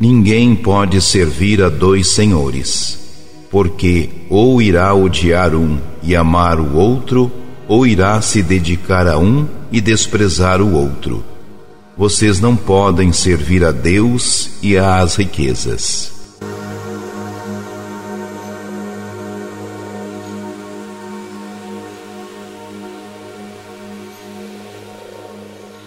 Ninguém pode servir a dois senhores, porque ou irá odiar um e amar o outro, ou irá se dedicar a um e desprezar o outro. Vocês não podem servir a Deus e às riquezas.